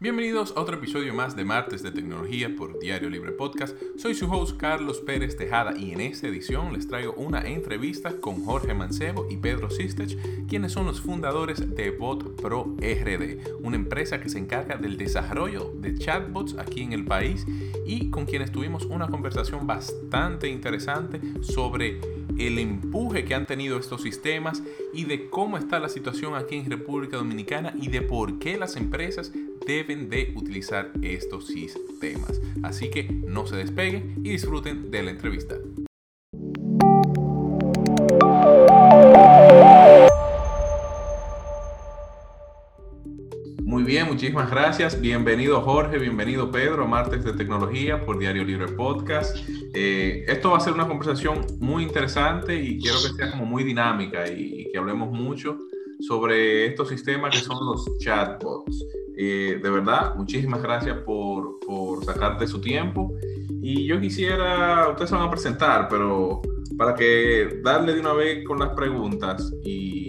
Bienvenidos a otro episodio más de Martes de Tecnología por Diario Libre Podcast. Soy su host Carlos Pérez Tejada y en esta edición les traigo una entrevista con Jorge Mancebo y Pedro Sistech, quienes son los fundadores de Bot Pro RD, una empresa que se encarga del desarrollo de chatbots aquí en el país y con quienes tuvimos una conversación bastante interesante sobre el empuje que han tenido estos sistemas y de cómo está la situación aquí en República Dominicana y de por qué las empresas deben de utilizar estos sistemas. Así que no se despeguen y disfruten de la entrevista. Muchísimas gracias. Bienvenido Jorge, bienvenido Pedro Martes de Tecnología por Diario Libre Podcast. Eh, esto va a ser una conversación muy interesante y quiero que sea como muy dinámica y, y que hablemos mucho sobre estos sistemas que son los chatbots. Eh, de verdad, muchísimas gracias por, por sacarte su tiempo. Y yo quisiera, ustedes se van a presentar, pero para que darle de una vez con las preguntas y,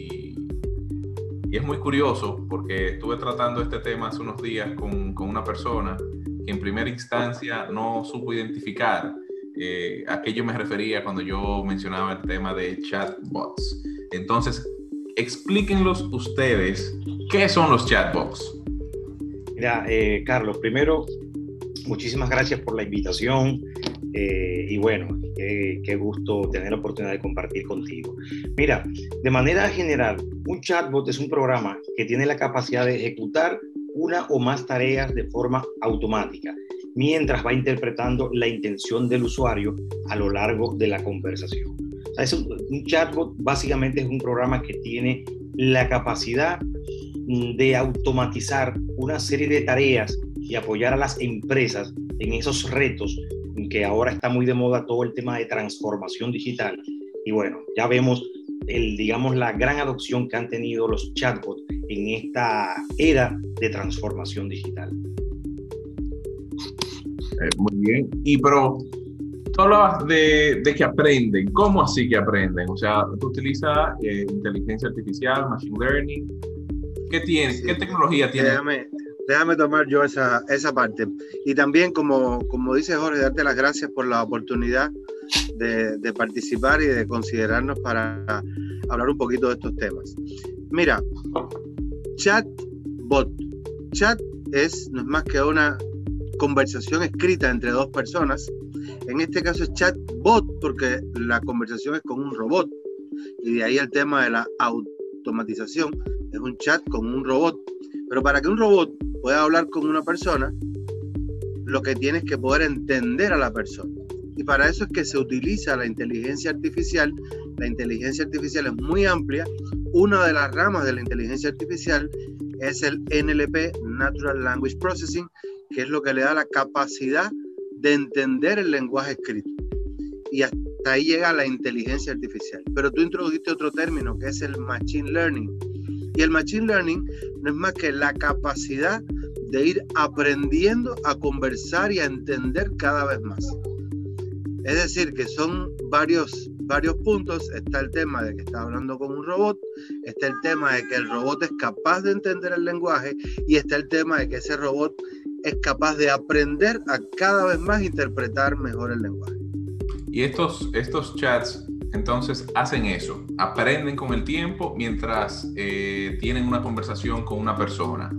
y es muy curioso porque estuve tratando este tema hace unos días con, con una persona que en primera instancia no supo identificar eh, a qué yo me refería cuando yo mencionaba el tema de chatbots. Entonces, explíquenlos ustedes qué son los chatbots. Mira, eh, Carlos, primero, muchísimas gracias por la invitación eh, y bueno, qué gusto tener la oportunidad de compartir contigo. Mira, de manera general, un chatbot es un programa que tiene la capacidad de ejecutar una o más tareas de forma automática, mientras va interpretando la intención del usuario a lo largo de la conversación. Es un, un chatbot básicamente es un programa que tiene la capacidad de automatizar una serie de tareas y apoyar a las empresas en esos retos que ahora está muy de moda todo el tema de transformación digital. Y bueno, ya vemos el, digamos, la gran adopción que han tenido los chatbots en esta era de transformación digital. Eh, muy bien. Y pero tú hablabas de, de, que aprenden. ¿Cómo así que aprenden? O sea, tú utilizas eh, inteligencia artificial, machine learning. ¿Qué tiene? ¿Qué tecnología tiene? Déjame, déjame tomar yo esa, esa parte. Y también, como, como dice Jorge, darte las gracias por la oportunidad de, de, participar y de considerarnos para hablar un poquito de estos temas. Mira, chatbot. Chat es, no es más que una conversación escrita entre dos personas. En este caso es chatbot porque la conversación es con un robot. Y de ahí el tema de la automatización es un chat con un robot. Pero para que un robot pueda hablar con una persona, lo que tiene es que poder entender a la persona. Y para eso es que se utiliza la inteligencia artificial. La inteligencia artificial es muy amplia. Una de las ramas de la inteligencia artificial es el NLP, Natural Language Processing, que es lo que le da la capacidad de entender el lenguaje escrito. Y hasta ahí llega la inteligencia artificial. Pero tú introdujiste otro término que es el Machine Learning y el Machine Learning no es más que la capacidad de ir aprendiendo a conversar y a entender cada vez más. Es decir, que son varios, varios puntos. Está el tema de que está hablando con un robot, está el tema de que el robot es capaz de entender el lenguaje y está el tema de que ese robot es capaz de aprender a cada vez más interpretar mejor el lenguaje. Y estos, estos chats entonces hacen eso, aprenden con el tiempo mientras eh, tienen una conversación con una persona.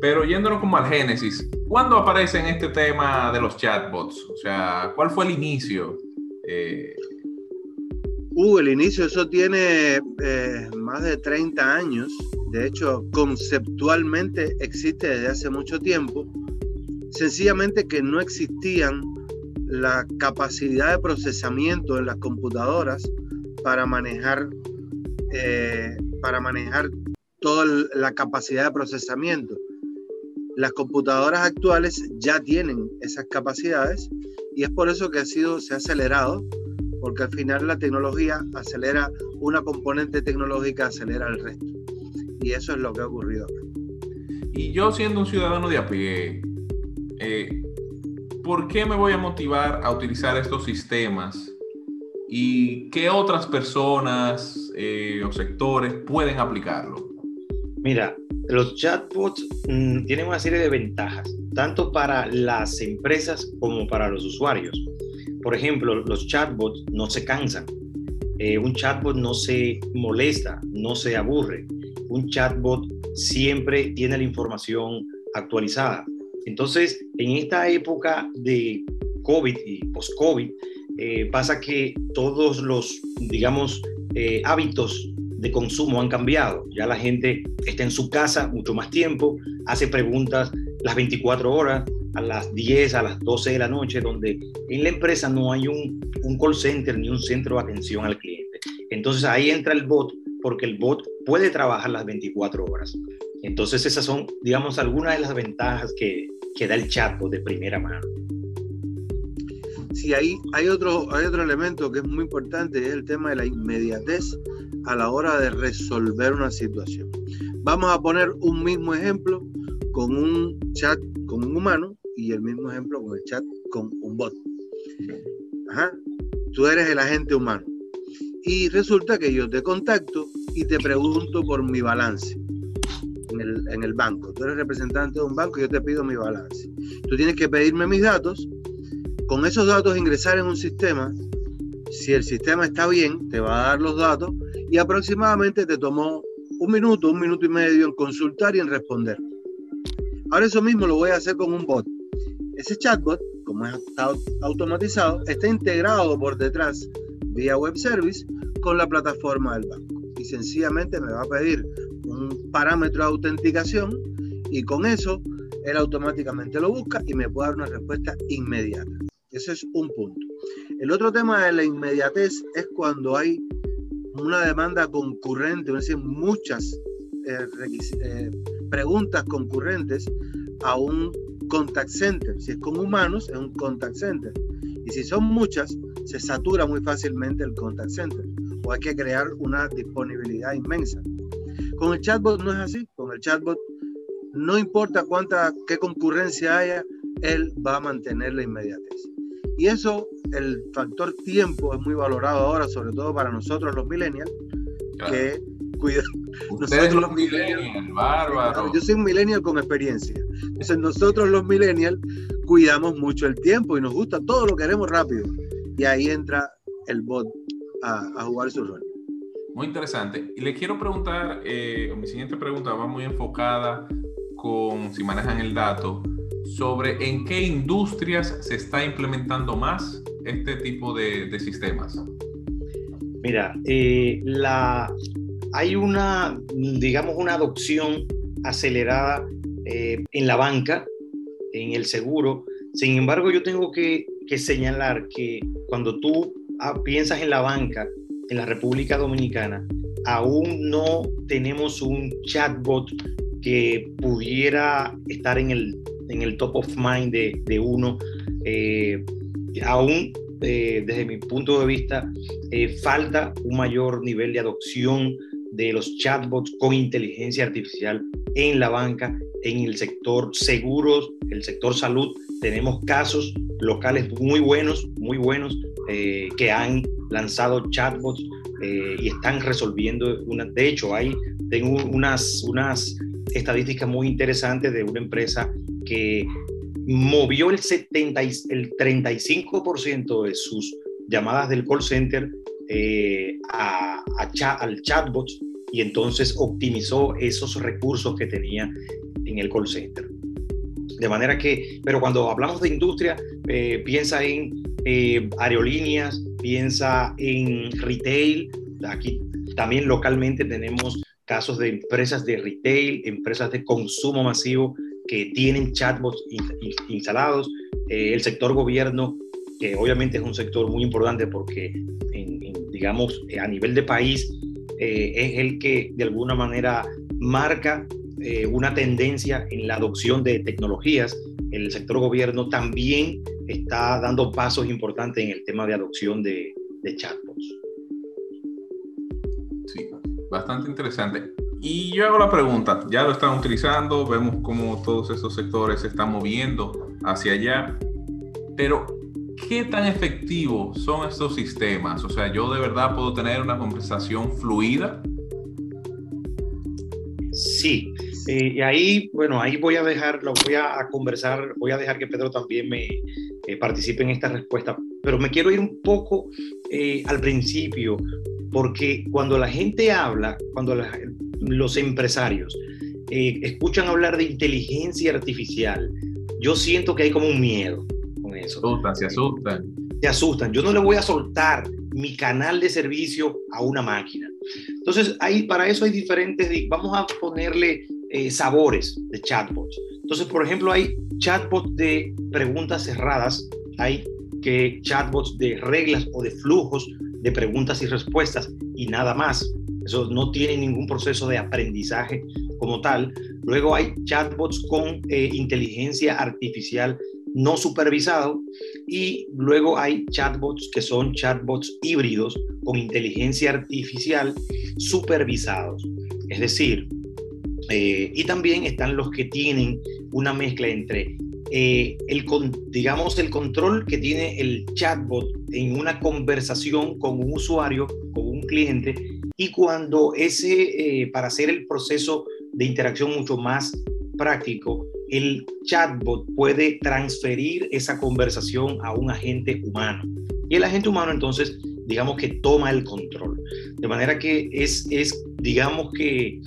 Pero yéndonos como al génesis, ¿cuándo aparece en este tema de los chatbots? O sea, ¿cuál fue el inicio? Eh... Uh, el inicio, eso tiene eh, más de 30 años. De hecho, conceptualmente existe desde hace mucho tiempo. Sencillamente que no existían la capacidad de procesamiento en las computadoras para manejar, eh, para manejar toda la capacidad de procesamiento. Las computadoras actuales ya tienen esas capacidades y es por eso que ha sido, se ha acelerado, porque al final la tecnología acelera una componente tecnológica, acelera el resto. Y eso es lo que ha ocurrido Y yo siendo un ciudadano de a pie, eh, ¿por qué me voy a motivar a utilizar estos sistemas? ¿Y qué otras personas eh, o sectores pueden aplicarlo? Mira, los chatbots mm, tienen una serie de ventajas, tanto para las empresas como para los usuarios. Por ejemplo, los chatbots no se cansan. Eh, un chatbot no se molesta, no se aburre. Un chatbot siempre tiene la información actualizada. Entonces, en esta época de COVID y post-COVID, eh, pasa que todos los, digamos, eh, hábitos de consumo han cambiado. Ya la gente está en su casa mucho más tiempo, hace preguntas las 24 horas, a las 10, a las 12 de la noche, donde en la empresa no hay un, un call center ni un centro de atención al cliente. Entonces ahí entra el bot, porque el bot puede trabajar las 24 horas. Entonces esas son, digamos, algunas de las ventajas que, que da el chatbot de primera mano. Sí, ahí hay otro, hay otro elemento que es muy importante, es el tema de la inmediatez a la hora de resolver una situación. Vamos a poner un mismo ejemplo con un chat con un humano y el mismo ejemplo con el chat con un bot. Ajá. Tú eres el agente humano. Y resulta que yo te contacto y te pregunto por mi balance en el, en el banco. Tú eres representante de un banco y yo te pido mi balance. Tú tienes que pedirme mis datos. Con esos datos ingresar en un sistema. Si el sistema está bien, te va a dar los datos y aproximadamente te tomó un minuto, un minuto y medio en consultar y en responder. Ahora eso mismo lo voy a hacer con un bot. Ese chatbot, como está automatizado, está integrado por detrás vía web service con la plataforma del banco. Y sencillamente me va a pedir un parámetro de autenticación y con eso él automáticamente lo busca y me puede dar una respuesta inmediata. Ese es un punto. El otro tema de la inmediatez es cuando hay una demanda concurrente, es decir, muchas eh, eh, preguntas concurrentes a un contact center. Si es con humanos, es un contact center. Y si son muchas, se satura muy fácilmente el contact center. O hay que crear una disponibilidad inmensa. Con el chatbot no es así. Con el chatbot no importa cuánta, qué concurrencia haya, él va a mantener la inmediatez. Y eso, el factor tiempo es muy valorado ahora, sobre todo para nosotros los millennials, que cuidamos. Ustedes los millennials, bárbaro. Yo soy un millennial con experiencia. Entonces nosotros los millennials cuidamos mucho el tiempo y nos gusta todo lo queremos rápido. Y ahí entra el bot a, jugar su rol. Muy interesante. Y le quiero preguntar, eh, mi siguiente pregunta va muy enfocada con, si manejan el dato, sobre en qué industrias se está implementando más este tipo de, sistemas. Mira, eh, la, hay una, digamos, una adopción acelerada eh, en la banca, en el seguro. Sin embargo, yo tengo que, señalar que cuando tú ah, piensas en la banca en la República Dominicana, aún no tenemos un chatbot que pudiera estar en el, en el top of mind de, uno. Eh, aún, eh, desde mi punto de vista, falta un mayor nivel de adopción de los chatbots con inteligencia artificial en la banca, en el sector seguros, el sector salud. Tenemos casos locales muy buenos, muy buenos, eh, que han lanzado chatbots eh, y están resolviendo. Una, de hecho, hay, tengo unas, unas estadísticas muy interesantes de una empresa que movió el, 70, el 35% de sus llamadas del call center eh, a, al chatbot y entonces optimizó esos recursos que tenía en el call center. De manera que, pero cuando hablamos de industria, eh, piensa en eh, aerolíneas, piensa en retail. Aquí también localmente tenemos casos de empresas de retail, empresas de consumo masivo que tienen chatbots instalados. el sector gobierno, que obviamente es un sector muy importante porque digamos, eh, a nivel de país, eh, es el que de alguna manera marca eh, una tendencia en la adopción de tecnologías. El sector gobierno también está dando pasos importantes en el tema de adopción de, de chatbots. Sí, bastante interesante. Y yo hago la pregunta, ya lo están utilizando, vemos cómo todos esos sectores se están moviendo hacia allá, pero ¿qué tan efectivos son estos sistemas? O sea, yo de verdad puedo tener una conversación fluida. Sí, Eh, y ahí, bueno, ahí voy a dejar, lo voy a, conversar, voy a dejar que Pedro también me eh, participe en esta respuesta, pero me quiero ir un poco eh, al principio, porque cuando la gente habla, cuando los empresarios escuchan hablar de inteligencia artificial, yo siento que hay como un miedo eso. Asustan, se asustan. Se asustan. Yo no le voy a soltar mi canal de servicio a una máquina. Entonces, ahí, para eso hay diferentes, vamos a ponerle eh, sabores de chatbots. Entonces, por ejemplo, hay chatbots de preguntas cerradas, hay que chatbots de reglas o de flujos de preguntas y respuestas y nada más. Eso no tiene ningún proceso de aprendizaje como tal. Luego hay chatbots con eh, inteligencia artificial no supervisado y luego hay chatbots que son chatbots híbridos con inteligencia artificial supervisados. Es decir, eh, y también están los que tienen una mezcla entre eh, el, digamos, el control que tiene el chatbot en una conversación con un usuario, con un cliente, y cuando ese, eh, para hacer el proceso de interacción mucho más práctico, el chatbot puede transferir esa conversación a un agente humano. Y el agente humano entonces, digamos que toma el control. De manera que es, es digamos que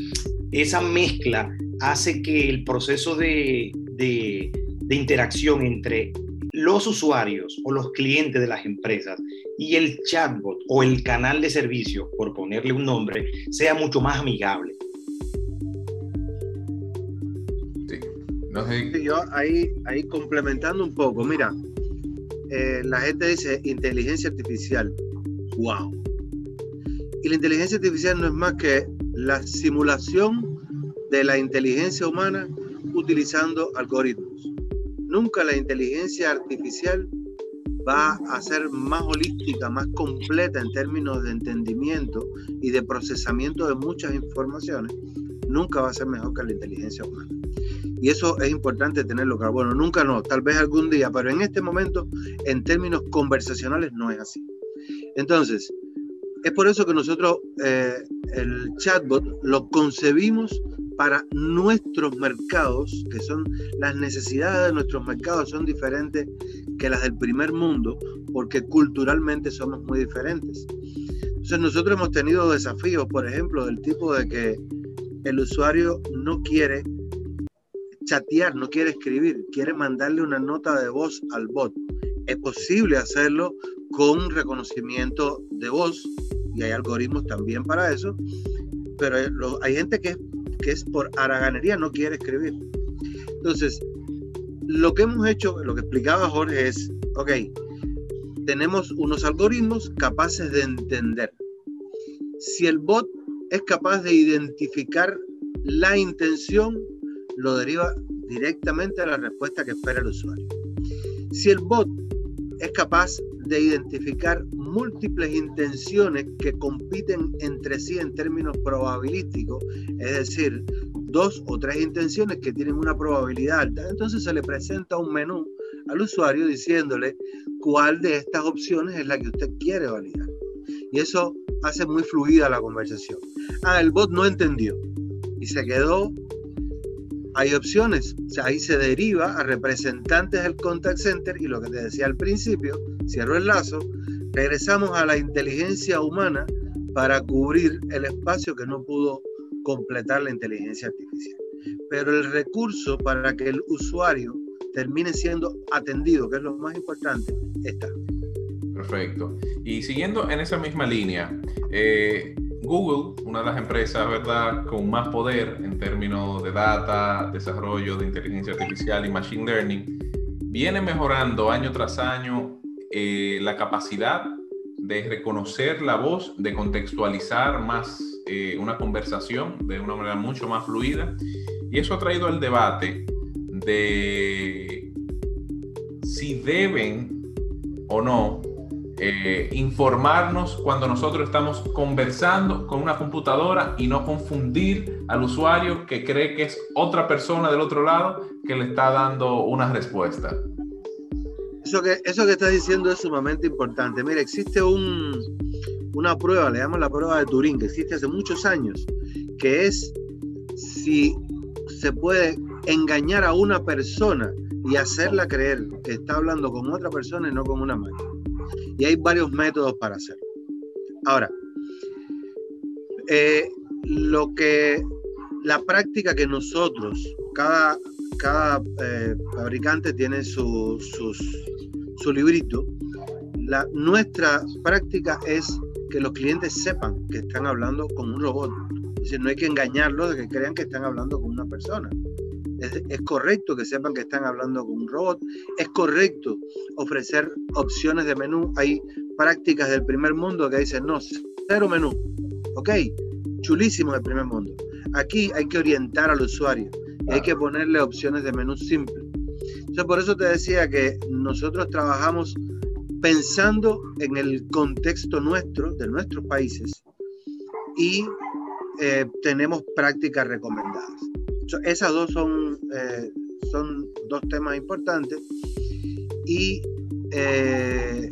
esa mezcla hace que el proceso de, de, de interacción entre los usuarios o los clientes de las empresas y el chatbot o el canal de servicio, por ponerle un nombre, sea mucho más amigable. Yo ahí, ahí complementando un poco, mira, eh, la gente dice inteligencia artificial. ¡Wow! Y la inteligencia artificial no es más que la simulación de la inteligencia humana utilizando algoritmos. Nunca la inteligencia artificial va a ser más holística, más completa en términos de entendimiento y de procesamiento de muchas informaciones. Nunca va a ser mejor que la inteligencia humana. Y eso es importante tenerlo claro. Bueno, nunca no, tal vez algún día, pero en este momento, en términos conversacionales, no es así. Entonces, es por eso que nosotros eh, el chatbot lo concebimos para nuestros mercados, que son las necesidades de nuestros mercados son diferentes que las del primer mundo, porque culturalmente somos muy diferentes. Entonces nosotros hemos tenido desafíos, por ejemplo, del tipo de que el usuario no quiere chatear, no quiere escribir, quiere mandarle una nota de voz al bot. Es posible hacerlo con reconocimiento de voz y hay algoritmos también para eso, pero hay gente que, que es por haraganería, no quiere escribir. Entonces, lo que hemos hecho, lo que explicaba Jorge es, ok, tenemos unos algoritmos capaces de entender. Si el bot es capaz de identificar la intención lo deriva directamente a la respuesta que espera el usuario. Si el bot es capaz de identificar múltiples intenciones que compiten entre sí en términos probabilísticos, es decir, dos o tres intenciones que tienen una probabilidad alta, entonces se le presenta un menú al usuario diciéndole cuál de estas opciones es la que usted quiere validar. Y eso hace muy fluida la conversación. Ah, el bot no entendió y se quedó hay opciones. O sea, ahí se deriva a representantes del contact center y lo que te decía al principio, cierro el lazo, regresamos a la inteligencia humana para cubrir el espacio que no pudo completar la inteligencia artificial. Pero el recurso para que el usuario termine siendo atendido, que es lo más importante, está. Perfecto. Y siguiendo en esa misma línea, eh, Google, una de las empresas, ¿verdad?, con más poder en términos de data, desarrollo de inteligencia artificial y machine learning, viene mejorando año tras año eh, la capacidad de reconocer la voz, de contextualizar más eh, una conversación de una manera mucho más fluida. Y eso ha traído al debate de si deben o no eh, informarnos cuando nosotros estamos conversando con una computadora y no confundir al usuario que cree que es otra persona del otro lado que le está dando una respuesta. Eso que, eso que estás diciendo es sumamente importante. Mira, existe un, una prueba, le llamamos la prueba de Turín, que existe hace muchos años, que es si se puede engañar a una persona y hacerla creer que está hablando con otra persona y no con una máquina. Y hay varios métodos para hacerlo. Ahora, eh, lo que la práctica que nosotros, cada, cada eh, fabricante tiene su, su librito, la, nuestra práctica es que los clientes sepan que están hablando con un robot. Es decir, no hay que engañarlos de que crean que están hablando con una persona. Es, es, correcto que sepan que están hablando con un robot. Es correcto ofrecer opciones de menú. Hay prácticas del primer mundo que dicen, no, cero menú. Ok, chulísimo del primer mundo. Aquí hay que orientar al usuario y hay que ponerle opciones de menú simple. Entonces, por eso te decía que nosotros trabajamos pensando en el contexto nuestro, de nuestros países, y eh, tenemos prácticas recomendadas. Esas dos son, eh, son dos temas importantes. Y eh,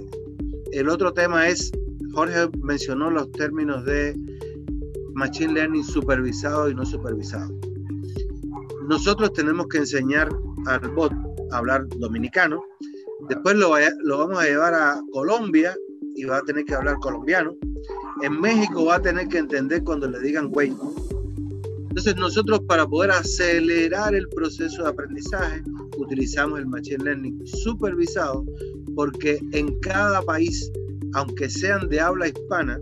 el otro tema es, Jorge mencionó los términos de Machine Learning supervisado y no supervisado. Nosotros tenemos que enseñar al bot a hablar dominicano, después lo, lo vamos a llevar a Colombia y va a tener que hablar colombiano. En México va a tener que entender cuando le digan güey. Entonces nosotros para poder acelerar el proceso de aprendizaje utilizamos el Machine Learning supervisado porque en cada país, aunque sean de habla hispana,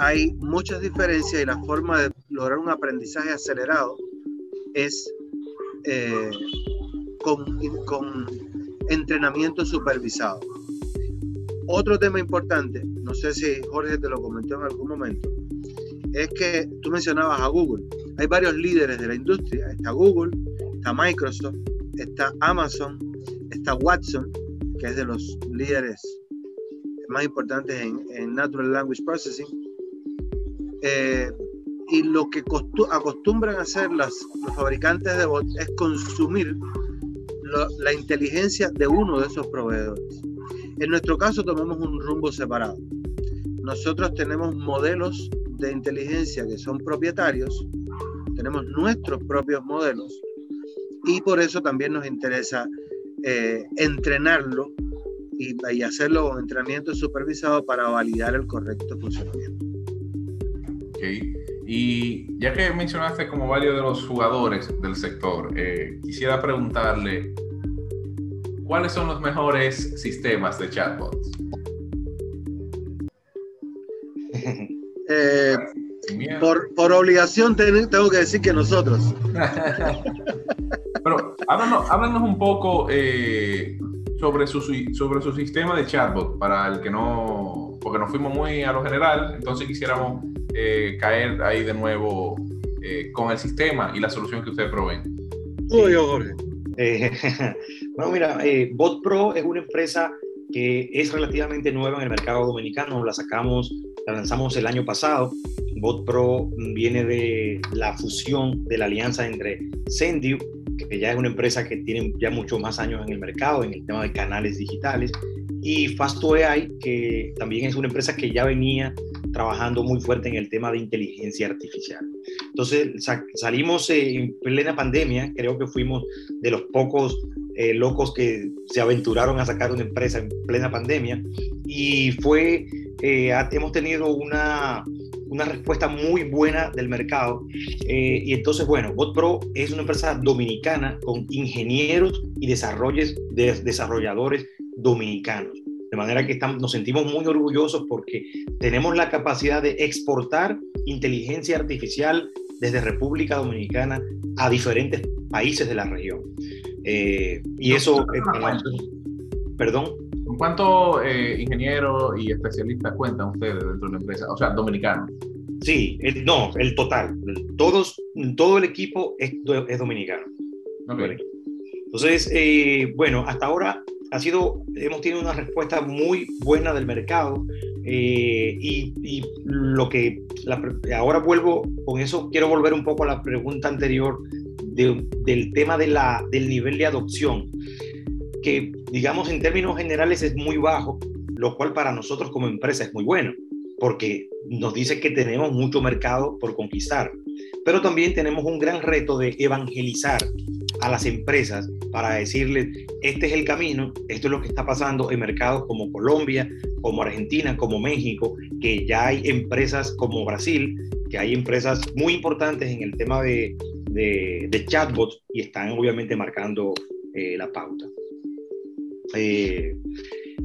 hay muchas diferencias y la forma de lograr un aprendizaje acelerado es eh, con, entrenamiento supervisado. Otro tema importante, no sé si Jorge te lo comentó en algún momento, es que tú mencionabas a Google. Hay varios líderes de la industria. Está Google, está Microsoft, está Amazon, está Watson, que es de los líderes más importantes en, en Natural Language Processing eh, y lo que acostumbran a hacer las, los fabricantes de bots es consumir la inteligencia de uno de esos proveedores. En nuestro caso tomamos un rumbo separado. Nosotros tenemos modelos de inteligencia que son propietarios, tenemos nuestros propios modelos y por eso también nos interesa eh, entrenarlo y, y hacerlo con entrenamiento supervisado para validar el correcto funcionamiento. Y ya que mencionaste como varios de los jugadores del sector, eh, quisiera preguntarle, ¿cuáles son los mejores sistemas de chatbots? Eh, por, por, obligación tengo que decir que nosotros. Pero háblanos, un poco eh, sobre, su, sobre su sistema de chatbot, para el que no, porque nos fuimos muy a lo general, entonces quisiéramos eh, caer ahí de nuevo eh, con el sistema y la solución que ustedes proveen. yo, Jorge. Eh, bueno, mira, BotPro es una empresa que es relativamente nueva en el mercado dominicano. La sacamos, la lanzamos el año pasado. BotPro viene de la fusión de la alianza entre Sendiu, que ya es una empresa que tiene ya muchos más años en el mercado, en el tema de canales digitales, y FastoAI, que también es una empresa que ya venía trabajando muy fuerte en el tema de inteligencia artificial. Entonces salimos en plena pandemia, creo que fuimos de los pocos eh, locos que se aventuraron a sacar una empresa en plena pandemia y fue, eh, hemos tenido una, una respuesta muy buena del mercado. Eh, y entonces, bueno, BotPro es una empresa dominicana con ingenieros y desarrolladores dominicanos. Manera que estamos, nos sentimos muy orgullosos porque tenemos la capacidad de exportar inteligencia artificial desde República Dominicana a diferentes países de la región. Eh, y eso, eh, perdón. ¿Cuántos eh, ingenieros y especialistas cuentan ustedes dentro de la empresa? O sea, dominicanos. Sí, no, el total. Todos, todo el equipo es, es dominicano. Entonces, bueno, hasta ahora ha sido, hemos tenido una respuesta muy buena del mercado eh, y, lo que ahora vuelvo con eso, quiero volver un poco a la pregunta anterior del tema de la, del nivel de adopción, que digamos en términos generales es muy bajo, lo cual para nosotros como empresa es muy bueno, porque nos dice que tenemos mucho mercado por conquistar. pero también tenemos un gran reto de evangelizar a las empresas para decirles, este es el camino, esto es lo que está pasando en mercados como Colombia, como Argentina, como México, que ya hay empresas como Brasil, que hay empresas muy importantes en el tema de, de, chatbots y están obviamente marcando eh, la pauta. Eh,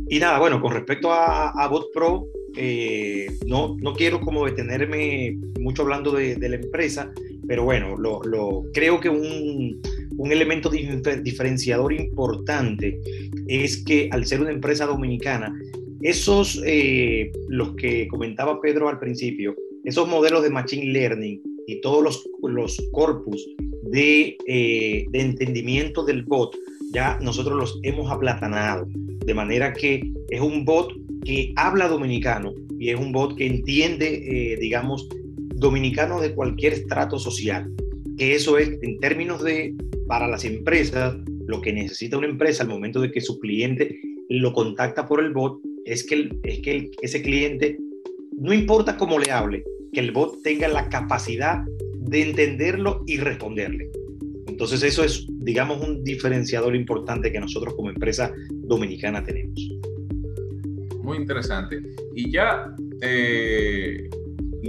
y nada, bueno, con respecto a, a Bot Pro, eh, no, no quiero como detenerme mucho hablando de, de la empresa, pero bueno, lo, creo que un, un elemento diferenciador importante es que al ser una empresa dominicana, esos, eh, los que comentaba Pedro al principio, esos modelos de Machine Learning y todos los, los corpus de, eh, de entendimiento del bot, ya nosotros los hemos aplatanado, de manera que es un bot que habla dominicano y es un bot que entiende, eh, digamos, dominicano de cualquier estrato social. Que eso es, en términos de para las empresas, lo que necesita una empresa al momento de que su cliente lo contacta por el bot es que, es que ese cliente, no importa cómo le hable, que el bot tenga la capacidad de entenderlo y responderle. Entonces eso es, digamos, un diferenciador importante que nosotros como empresa dominicana tenemos. Muy interesante. Y ya, eh,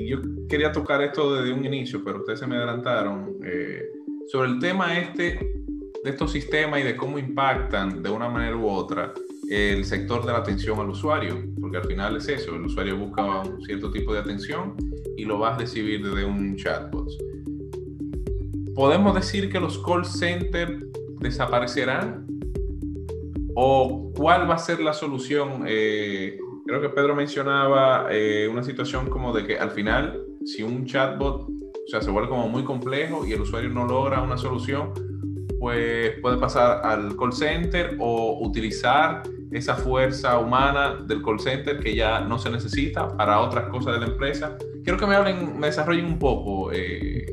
yo quería tocar esto desde un inicio, pero ustedes se me adelantaron. Eh, sobre el tema este de estos sistemas y de cómo impactan de una manera u otra el sector de la atención al usuario, porque al final es eso, el usuario busca un cierto tipo de atención y lo va a recibir desde un chatbot. ¿Podemos decir que los call centers desaparecerán? ¿O cuál va a ser la solución? Eh, creo que Pedro mencionaba eh, una situación como de que al final, si un chatbot o sea, se vuelve como muy complejo y el usuario no logra una solución, pues puede pasar al call center o utilizar esa fuerza humana del call center que ya no se necesita para otras cosas de la empresa. Quiero que me hablen, me desarrollen un poco. Eh,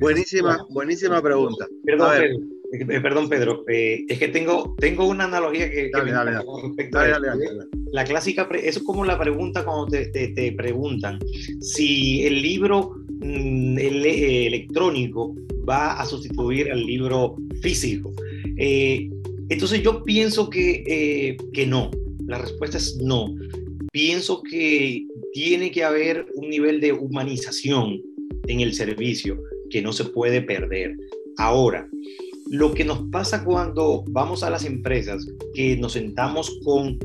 buenísima, buenísima pregunta. Perdón, Pedro, eh, perdón, Pedro. Eh, es que tengo, tengo una analogía que, dale, dale, dale, La clásica, eso es como la pregunta cuando te, te, te preguntan si el libro Mm, el, eh, electrónico va a sustituir al libro físico. Eh, entonces yo pienso que, eh, que no, la respuesta es no. Pienso que tiene que haber un nivel de humanización en el servicio que no se puede perder. Ahora, lo que nos pasa cuando vamos a las empresas, que nos sentamos con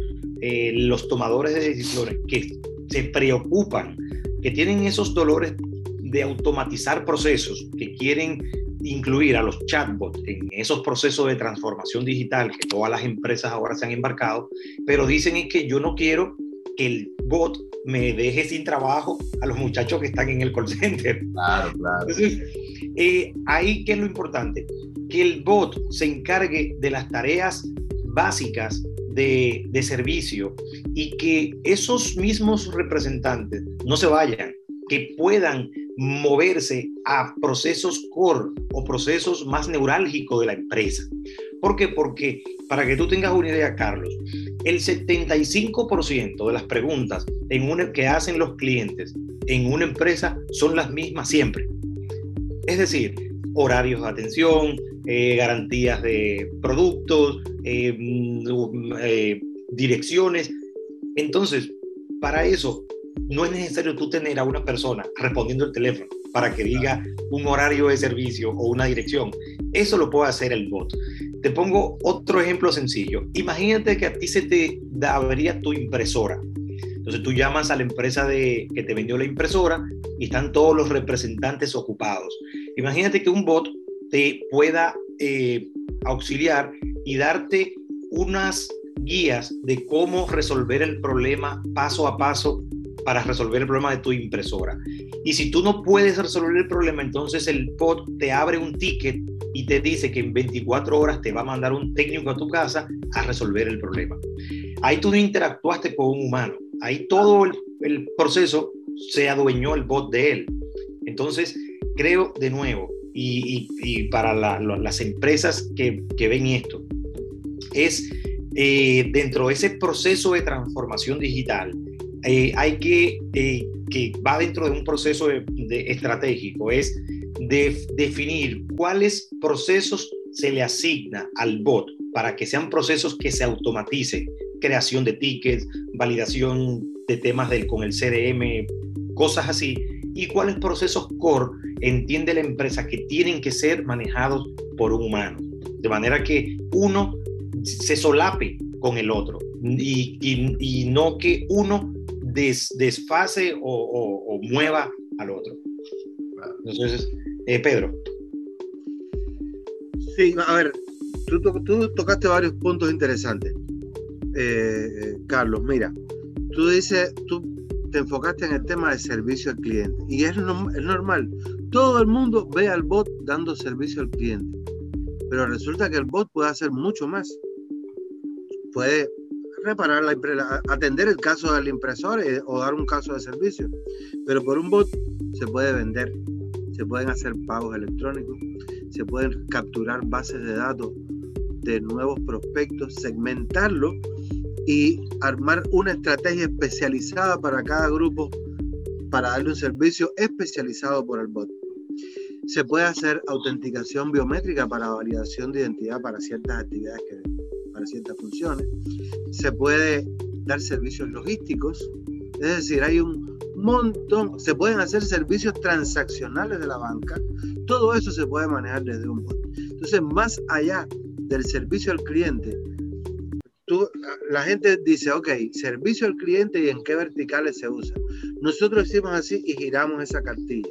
los tomadores de decisiones, que se preocupan, que tienen esos dolores de automatizar procesos que quieren incluir a los chatbots en esos procesos de transformación digital que todas las empresas ahora se han embarcado, pero dicen es que yo no quiero que el bot me deje sin trabajo a los muchachos que están en el call center. Claro, claro. Entonces, eh, ahí qué es lo importante, que el bot se encargue de las tareas básicas de, de servicio y que esos mismos representantes no se vayan, que puedan moverse a procesos core o procesos más neurálgicos de la empresa. ¿Por qué? Porque, para que tú tengas una idea, Carlos, el 75% de las preguntas que hacen los clientes en una empresa son las mismas siempre. Es decir, horarios de atención, eh, garantías de productos, eh, mm, eh, direcciones. Entonces, para eso no es necesario tú tener a una persona respondiendo el teléfono para que diga un horario de servicio o una dirección. Eso lo puede hacer el bot. Te pongo otro ejemplo sencillo. Imagínate que a ti se te daría tu impresora. Entonces tú llamas a la empresa de, que te vendió la impresora y están todos los representantes ocupados. Imagínate que un bot te pueda eh, auxiliar y darte unas guías de cómo resolver el problema paso a paso para resolver el problema de tu impresora. Y si tú no puedes resolver el problema, entonces el bot te abre un ticket y te dice que en 24 horas te va a mandar un técnico a tu casa a resolver el problema. Ahí tú no interactuaste con un humano. Ahí todo el, proceso se adueñó el bot de él. Entonces, creo de nuevo, y, para las empresas que, ven esto, es eh, dentro de ese proceso de transformación digital, eh, hay que, eh, que va dentro de un proceso de, estratégico, es de definir cuáles procesos se le asigna al bot para que sean procesos que se automaticen, creación de tickets, validación de temas con el CRM, cosas así, y cuáles procesos core entiende la empresa que tienen que ser manejados por un humano, de manera que uno se solape con el otro y, y, no que uno des, desfase o, mueva al otro. Entonces, eh, Pedro. Sí, a ver, tú, tú tocaste varios puntos interesantes. Eh, eh, Carlos, mira, tú dices, tú te enfocaste en el tema de servicio al cliente y es, es normal. Todo el mundo ve al bot dando servicio al cliente, pero resulta que el bot puede hacer mucho más. Puede reparar la atender el caso del impresor eh, o dar un caso de servicio, pero por un bot se puede vender, se pueden hacer pagos electrónicos, se pueden capturar bases de datos de nuevos prospectos, segmentarlo y armar una estrategia especializada para cada grupo para darle un servicio especializado por el bot. Se puede hacer autenticación biométrica para validación de identidad para ciertas actividades, para ciertas funciones. Se puede dar servicios logísticos, es decir, hay un montón, se pueden hacer servicios transaccionales de la banca, todo eso se puede manejar desde un bot. Entonces, más allá del servicio al cliente, la gente dice, ok, servicio al cliente y en qué verticales se usa. Nosotros decimos así y giramos esa cartilla.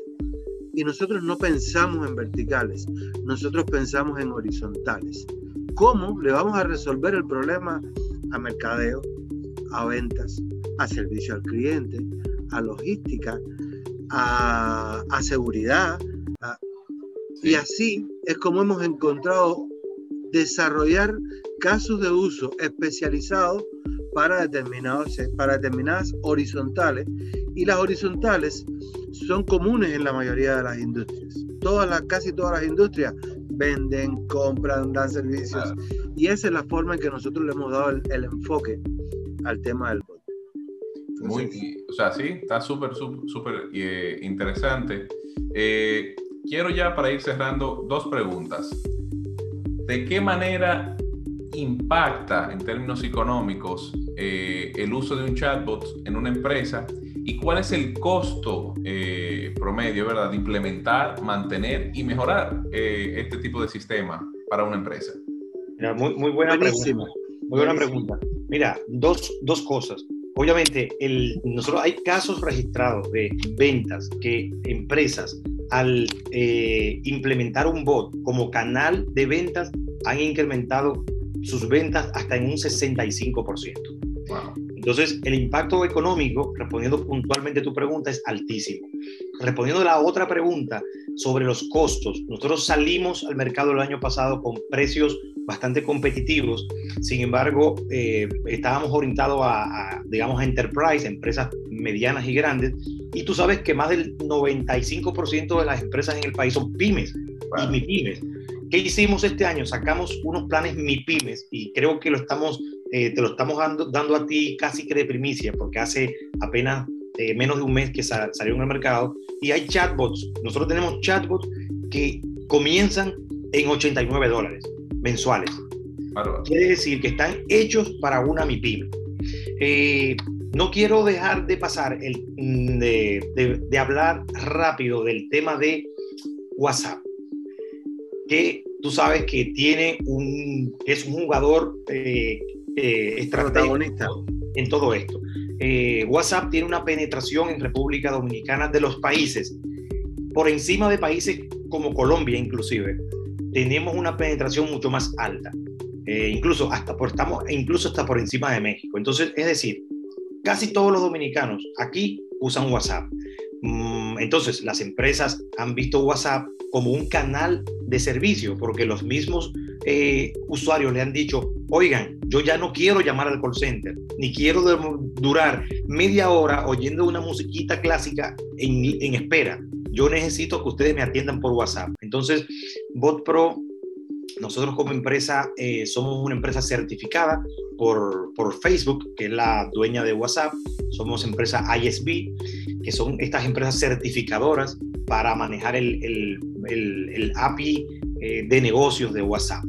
Y nosotros no pensamos en verticales, nosotros pensamos en horizontales. ¿Cómo le vamos a resolver el problema a mercadeo, a ventas, a servicio al cliente, a logística, a, seguridad? Y así es como hemos encontrado desarrollar casos de uso especializados para, determinados, para determinadas horizontales y las horizontales son comunes en la mayoría de las industrias. Todas las, casi todas las industrias venden, compran, dan servicios y esa es la forma en que nosotros le hemos dado el, enfoque al tema del bot. Muy, o sea, sí, está súper, súper eh, interesante. Eh, quiero ya para ir cerrando dos preguntas. ¿De qué manera impacta en términos económicos eh, el uso de un chatbot en una empresa y cuál es el costo eh, promedio, ¿verdad?, de implementar, mantener y mejorar eh, este tipo de sistema para una empresa. muy, muy buena pregunta. Muy buena pregunta. Mira, dos, dos cosas. Obviamente, el, nosotros hay casos registrados de ventas que empresas al implementar un bot como canal de ventas han incrementado sus ventas hasta en un 65%. Entonces, el impacto económico, respondiendo puntualmente a tu pregunta, es altísimo. Respondiendo a la otra pregunta sobre los costos, nosotros salimos al mercado el año pasado con precios bastante competitivos, sin embargo, eh, estábamos orientados a, digamos, a enterprise, empresas medianas y grandes, y tú sabes que más del 95% de las empresas en el país son pymes y mi pymes. ¿Qué hicimos este año? Sacamos unos planes MIPIMES y creo que lo estamos, eh, te lo estamos dando, dando a ti casi que de primicia, porque hace apenas eh, menos de un mes que salió en el mercado y hay chatbots. Nosotros tenemos chatbots que comienzan en 89 dólares mensuales. Quiere decir que están hechos para una MIPIME. Eh, no quiero dejar de pasar el, mm, de, de hablar rápido del tema de WhatsApp que tú sabes que tiene un, es un jugador eh, eh en todo esto. Eh, WhatsApp tiene una penetración en República Dominicana de los países, por encima de países como Colombia inclusive, tenemos una penetración mucho más alta. Eh, incluso hasta por, estamos incluso hasta por encima de México. Entonces, es decir, casi todos los dominicanos aquí usan WhatsApp. Mm, entonces, las empresas han visto WhatsApp como un canal de servicio, porque los mismos eh, usuarios le han dicho, oigan, yo ya no quiero llamar al call center, ni quiero durar media hora oyendo una musiquita clásica en, espera. Yo necesito que ustedes me atiendan por WhatsApp. Entonces, BotPro nosotros como empresa eh, somos una empresa certificada por, por, Facebook, que es la dueña de WhatsApp. Somos empresa ISB, que son estas empresas certificadoras para manejar el, el, API eh, de negocios de WhatsApp.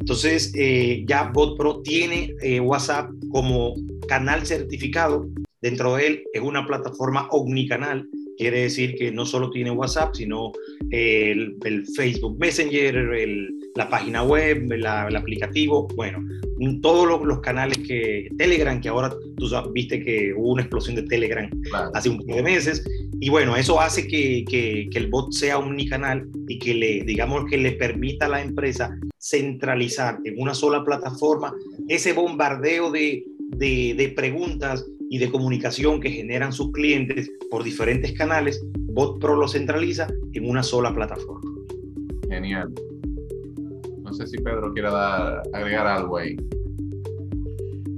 Entonces, eh, ya BotPro tiene WhatsApp como canal certificado. Dentro de él es una plataforma omnicanal Quiere decir que no solo tiene WhatsApp, sino el, Facebook Messenger, la página web, el aplicativo, bueno, todos los, canales que Telegram, que ahora tú viste que hubo una explosión de Telegram hace un par de meses, y bueno, eso hace que, que, el bot sea omnicanal y que le, digamos, que le permita a la empresa centralizar en una sola plataforma ese bombardeo de, de, de preguntas y de comunicación que generan sus clientes por diferentes canales, BotPro lo centraliza en una sola plataforma. Genial. No sé si Pedro quiere dar, agregar algo ahí.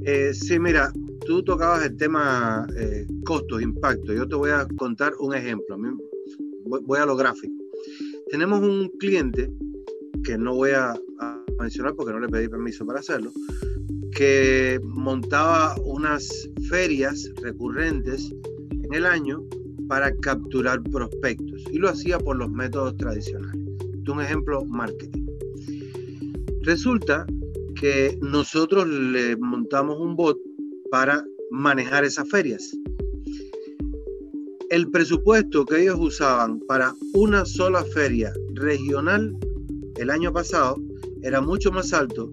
Eh, sí, mira, tú tocabas el tema eh, costos, impacto. Yo te voy a contar un ejemplo. Voy a lo gráfico. Tenemos un cliente que no voy a mencionar porque no le pedí permiso para hacerlo, que montaba unas ferias recurrentes en el año para capturar prospectos y lo hacía por los métodos tradicionales. Un ejemplo, marketing. Resulta que nosotros le montamos un bot para manejar esas ferias. El presupuesto que ellos usaban para una sola feria regional el año pasado era mucho más alto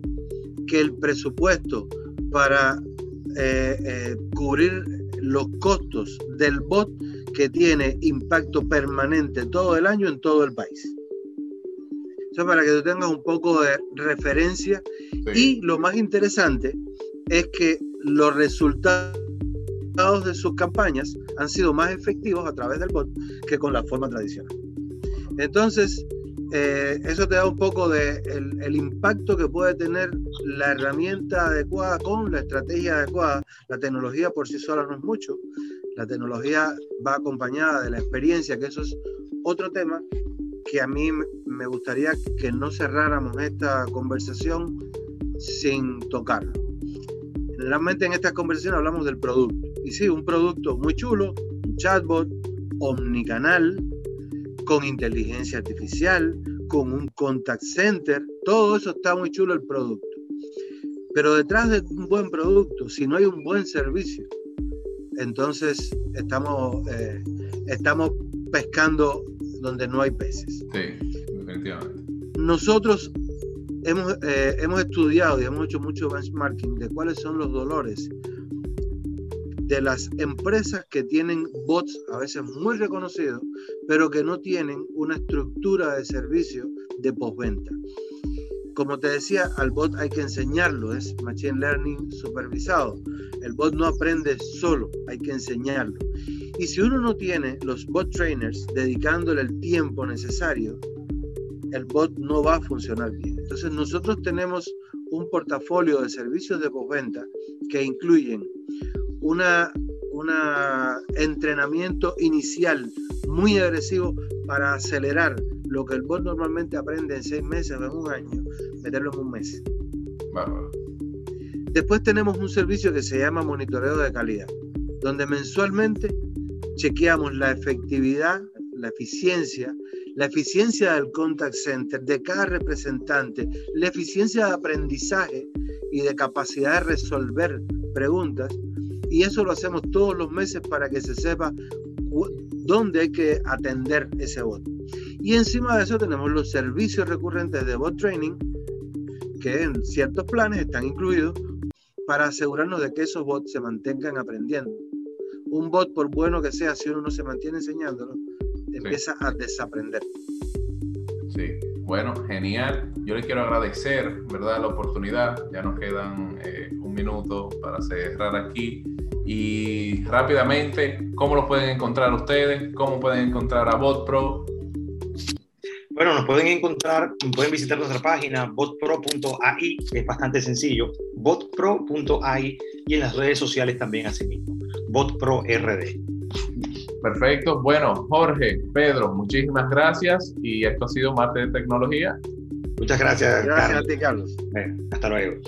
que el presupuesto para eh, eh, cubrir los costos del bot que tiene impacto permanente todo el año en todo el país. Eso para que tú tengas un poco de referencia. Y lo más interesante es que los resultados de sus campañas han sido más efectivos a través del bot que con la forma tradicional. Entonces, eh, eso te da un poco de el, impacto que puede tener la herramienta adecuada con la estrategia adecuada. La tecnología por sí sola no es mucho. La tecnología va acompañada de la experiencia, que eso es otro tema que a mí me gustaría que no cerráramos esta conversación sin tocarlo. Generalmente en estas conversaciones hablamos del producto. Y sí, un producto muy chulo, un chatbot, omnicanal, con inteligencia artificial, con un contact center, todo eso está muy chulo el producto. Pero detrás de un buen producto, si no hay un buen servicio, entonces estamos, eh, estamos pescando donde no hay peces. Sí, definitivamente. Nosotros hemos, eh, hemos estudiado y hemos hecho mucho benchmarking de cuáles son los dolores de las empresas que tienen bots a veces muy reconocidos, pero que no tienen una estructura de servicio de postventa. Como te decía, al bot hay que enseñarlo, es Machine Learning supervisado. El bot no aprende solo, hay que enseñarlo. Y si uno no tiene los bot trainers dedicándole el tiempo necesario, el bot no va a funcionar bien. Entonces nosotros tenemos un portafolio de servicios de postventa que incluyen una, entrenamiento inicial muy agresivo para acelerar lo que el bot normalmente aprende en seis meses o en un año, meterlo en un mes. Después tenemos un servicio que se llama monitoreo de calidad, donde mensualmente chequeamos la efectividad, la eficiencia, la eficiencia del contact center de cada representante, la eficiencia de aprendizaje y de capacidad de resolver preguntas y eso lo hacemos todos los meses para que se sepa dónde hay que atender ese bot. Y encima de eso tenemos los servicios recurrentes de bot training, que en ciertos planes están incluidos para asegurarnos de que esos bots se mantengan aprendiendo. Un bot, por bueno que sea, si uno no se mantiene enseñándolo, empieza a desaprender. Sí, bueno, genial. Yo les quiero agradecer, ¿verdad?, la oportunidad. Ya nos quedan eh, un minuto para cerrar aquí. Y rápidamente, ¿cómo los pueden encontrar ustedes? ¿Cómo pueden encontrar a BotPro? Bueno, nos pueden encontrar, pueden visitar nuestra página botpro.ai, es bastante sencillo, botpro.ai y en las redes sociales también así mismo, botprord. Perfecto. Bueno, Jorge, Pedro, muchísimas gracias y esto ha sido Marte de Tecnología. Muchas gracias. Gracias a ti, Carlos. hasta luego.